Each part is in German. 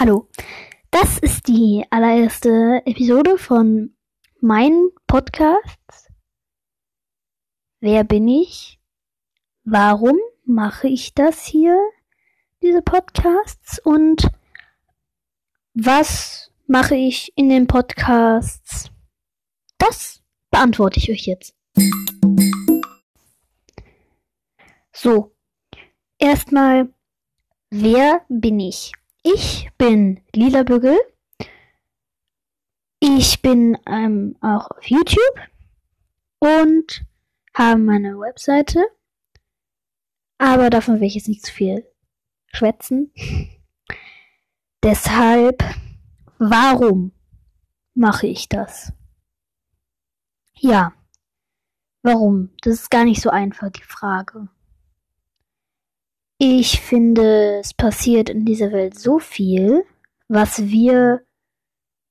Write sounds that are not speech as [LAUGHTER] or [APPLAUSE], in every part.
Hallo, das ist die allererste Episode von meinem Podcast. Wer bin ich? Warum mache ich das hier, diese Podcasts? Und was mache ich in den Podcasts? Das beantworte ich euch jetzt. So, erstmal, wer bin ich? Ich bin Lila Bügel. Ich bin ähm, auch auf YouTube und habe meine Webseite. Aber davon will ich jetzt nicht zu viel schwätzen. [LAUGHS] Deshalb, warum mache ich das? Ja, warum? Das ist gar nicht so einfach, die Frage. Ich finde, es passiert in dieser Welt so viel, was wir,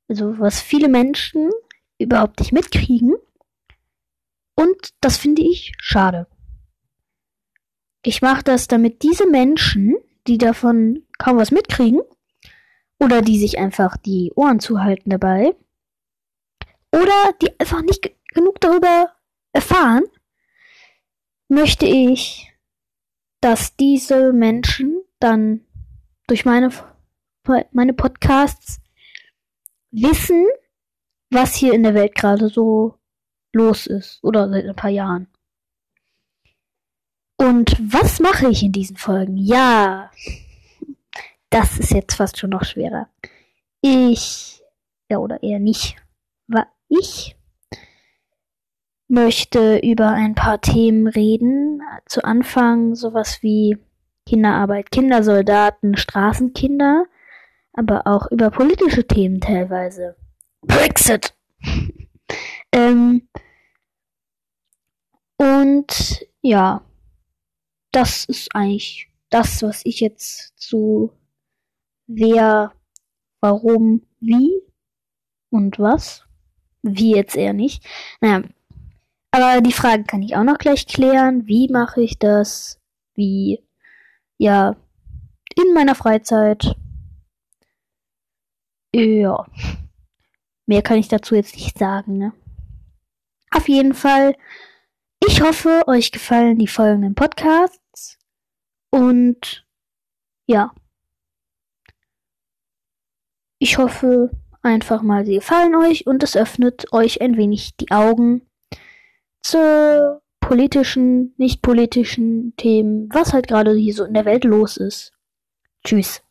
also was viele Menschen überhaupt nicht mitkriegen. Und das finde ich schade. Ich mache das, damit diese Menschen, die davon kaum was mitkriegen, oder die sich einfach die Ohren zuhalten dabei, oder die einfach nicht genug darüber erfahren, möchte ich dass diese Menschen dann durch meine, meine Podcasts wissen, was hier in der Welt gerade so los ist oder seit ein paar Jahren. Und was mache ich in diesen Folgen? Ja, das ist jetzt fast schon noch schwerer. Ich, ja oder eher nicht, war ich möchte über ein paar Themen reden. Zu Anfang sowas wie Kinderarbeit, Kindersoldaten, Straßenkinder, aber auch über politische Themen teilweise. Brexit! [LAUGHS] ähm, und ja, das ist eigentlich das, was ich jetzt zu wer, warum, wie und was. Wie jetzt eher nicht. Naja, aber die Frage kann ich auch noch gleich klären. Wie mache ich das? Wie, ja, in meiner Freizeit. Ja. Mehr kann ich dazu jetzt nicht sagen, ne? Auf jeden Fall. Ich hoffe, euch gefallen die folgenden Podcasts. Und ja. Ich hoffe einfach mal, sie gefallen euch und es öffnet euch ein wenig die Augen zu politischen, nicht politischen Themen, was halt gerade hier so in der Welt los ist. Tschüss.